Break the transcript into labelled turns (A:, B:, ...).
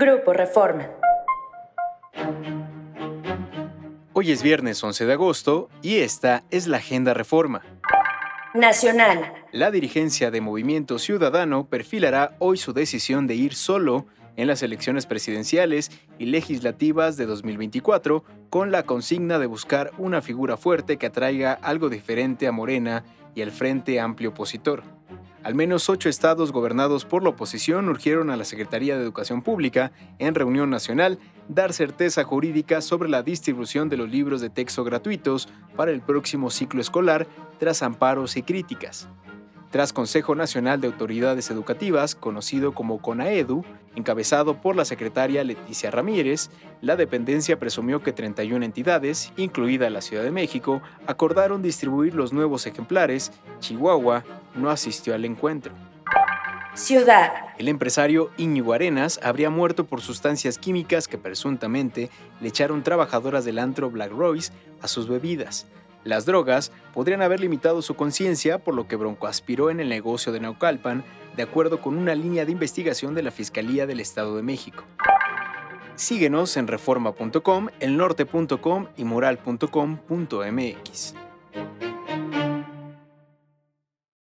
A: Grupo Reforma.
B: Hoy es viernes 11 de agosto y esta es la Agenda Reforma.
A: Nacional.
B: La dirigencia de Movimiento Ciudadano perfilará hoy su decisión de ir solo en las elecciones presidenciales y legislativas de 2024 con la consigna de buscar una figura fuerte que atraiga algo diferente a Morena y al Frente Amplio Opositor. Al menos ocho estados gobernados por la oposición urgieron a la Secretaría de Educación Pública, en reunión nacional, dar certeza jurídica sobre la distribución de los libros de texto gratuitos para el próximo ciclo escolar tras amparos y críticas. Tras Consejo Nacional de Autoridades Educativas, conocido como CONAEDU, encabezado por la secretaria Leticia Ramírez, la dependencia presumió que 31 entidades, incluida la Ciudad de México, acordaron distribuir los nuevos ejemplares. Chihuahua no asistió al encuentro.
A: Ciudad.
B: El empresario Íñigo Arenas habría muerto por sustancias químicas que presuntamente le echaron trabajadoras del antro Black Royce a sus bebidas. Las drogas podrían haber limitado su conciencia, por lo que Bronco aspiró en el negocio de Naucalpan, de acuerdo con una línea de investigación de la Fiscalía del Estado de México. Síguenos en reforma.com, elnorte.com y moral.com.mx.